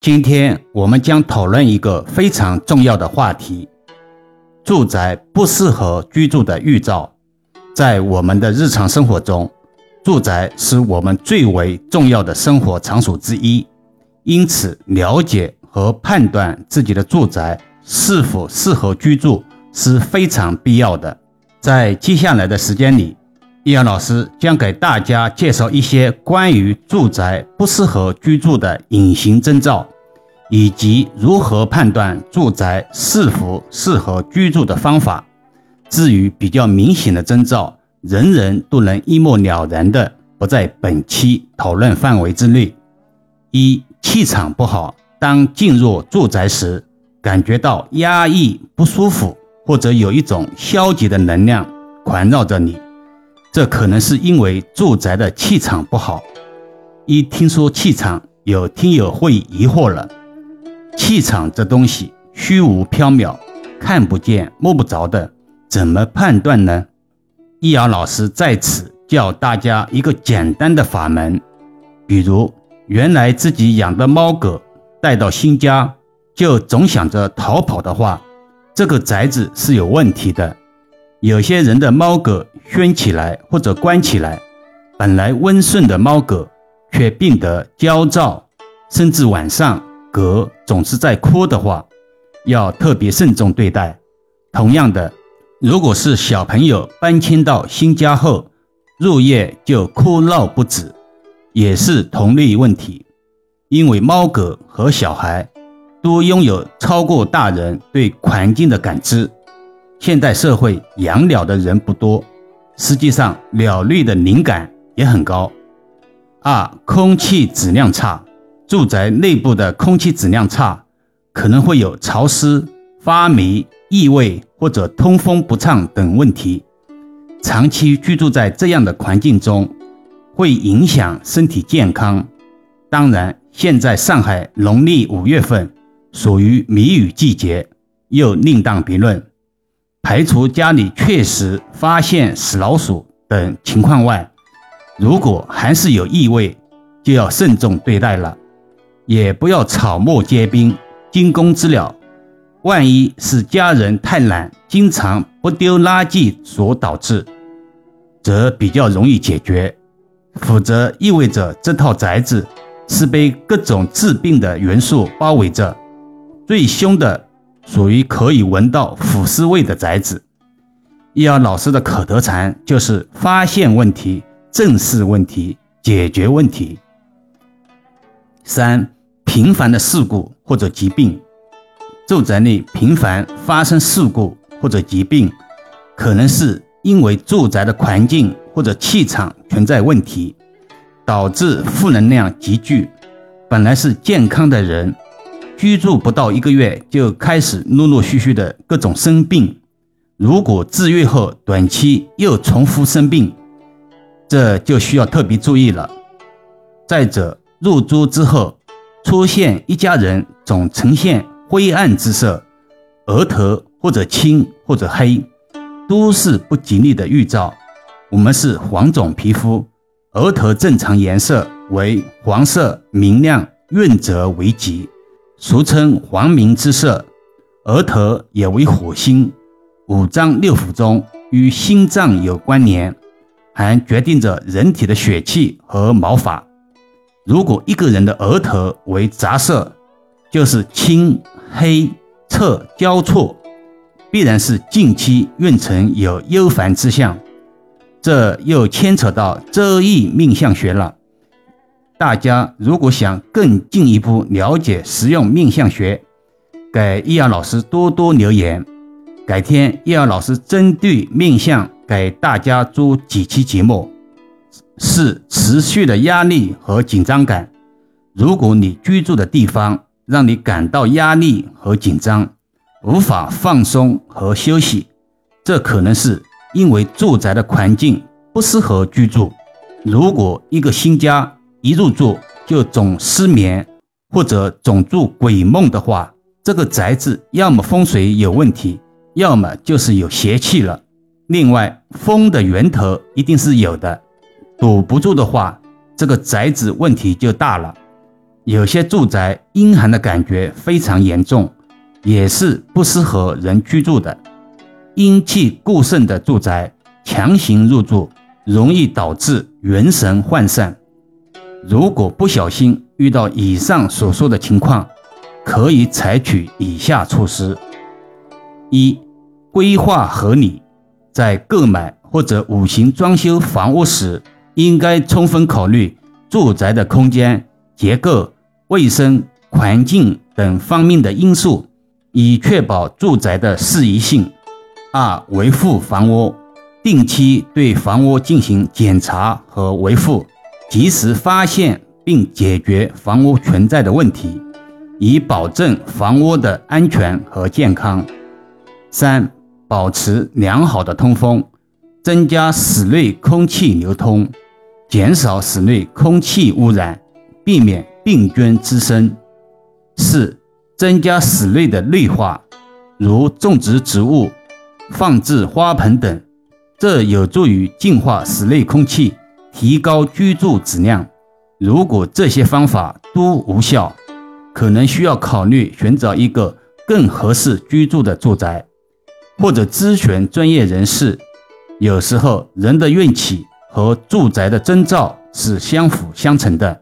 今天我们将讨论一个非常重要的话题：住宅不适合居住的预兆。在我们的日常生活中，住宅是我们最为重要的生活场所之一，因此了解和判断自己的住宅是否适合居住是非常必要的。在接下来的时间里，易阳老师将给大家介绍一些关于住宅不适合居住的隐形征兆，以及如何判断住宅是否适合居住的方法。至于比较明显的征兆，人人都能一目了然的，不在本期讨论范围之内。一、气场不好，当进入住宅时，感觉到压抑、不舒服，或者有一种消极的能量环绕着你。这可能是因为住宅的气场不好。一听说气场，有听友会疑惑了：气场这东西虚无缥缈，看不见摸不着的，怎么判断呢？易遥老师在此教大家一个简单的法门，比如原来自己养的猫狗带到新家，就总想着逃跑的话，这个宅子是有问题的。有些人的猫狗圈起来或者关起来，本来温顺的猫狗却变得焦躁，甚至晚上狗总是在哭的话，要特别慎重对待。同样的，如果是小朋友搬迁到新家后，入夜就哭闹不止，也是同类问题。因为猫狗和小孩都拥有超过大人对环境的感知。现代社会养鸟的人不多，实际上鸟类的灵感也很高。二、空气质量差，住宅内部的空气质量差，可能会有潮湿、发霉、异味或者通风不畅等问题。长期居住在这样的环境中，会影响身体健康。当然，现在上海农历五月份属于梅雨季节，又另当别论。排除家里确实发现死老鼠等情况外，如果还是有异味，就要慎重对待了，也不要草木皆兵、惊弓之鸟。万一是家人太懒，经常不丢垃圾所导致，则比较容易解决；否则意味着这套宅子是被各种致病的元素包围着。最凶的。属于可以闻到腐尸味的宅子。易遥老师的口头禅就是发现问题、正视问题、解决问题。三、频繁的事故或者疾病，住宅内频繁发生事故或者疾病，可能是因为住宅的环境或者气场存在问题，导致负能量集聚。本来是健康的人。居住不到一个月就开始陆陆续续的各种生病，如果治愈后短期又重复生病，这就需要特别注意了。再者，入住之后出现一家人总呈现灰暗之色，额头或者青或者黑，都是不吉利的预兆。我们是黄种皮肤，额头正常颜色为黄色明亮润泽为吉。俗称黄明之色，额头也为火星，五脏六腑中与心脏有关联，还决定着人体的血气和毛发。如果一个人的额头为杂色，就是青黑赤交错，必然是近期运程有忧烦之象。这又牵扯到周易命相学了。大家如果想更进一步了解实用命相学，给易遥老师多多留言。改天易遥老师针对命相给大家做几期节目。是持续的压力和紧张感。如果你居住的地方让你感到压力和紧张，无法放松和休息，这可能是因为住宅的环境不适合居住。如果一个新家，一入住就总失眠，或者总做鬼梦的话，这个宅子要么风水有问题，要么就是有邪气了。另外，风的源头一定是有的，堵不住的话，这个宅子问题就大了。有些住宅阴寒的感觉非常严重，也是不适合人居住的。阴气过盛的住宅强行入住，容易导致元神涣散。如果不小心遇到以上所说的情况，可以采取以下措施：一、规划合理，在购买或者五行装修房屋时，应该充分考虑住宅的空间结构、卫生环境等方面的因素，以确保住宅的适宜性。二、维护房屋，定期对房屋进行检查和维护。及时发现并解决房屋存在的问题，以保证房屋的安全和健康。三、保持良好的通风，增加室内空气流通，减少室内空气污染，避免病菌滋生。四、增加室内的绿化，如种植植物、放置花盆等，这有助于净化室内空气。提高居住质量。如果这些方法都无效，可能需要考虑寻找一个更合适居住的住宅，或者咨询专业人士。有时候，人的运气和住宅的征兆是相辅相成的，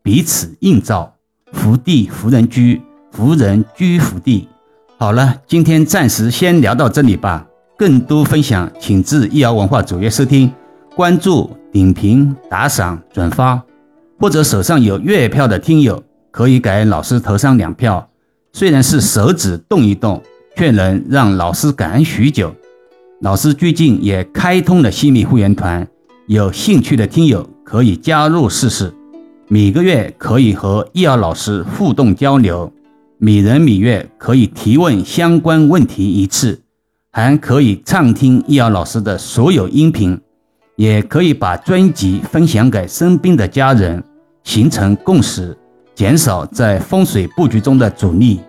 彼此映照。福地福人居，福人居福地。好了，今天暂时先聊到这里吧。更多分享，请至易瑶文化主页收听。关注、点评、打赏、转发，或者手上有月票的听友，可以给老师投上两票。虽然是手指动一动，却能让老师感恩许久。老师最近也开通了心理会员团，有兴趣的听友可以加入试试。每个月可以和易儿老师互动交流，每人每月可以提问相关问题一次，还可以畅听易儿老师的所有音频。也可以把专辑分享给身边的家人，形成共识，减少在风水布局中的阻力。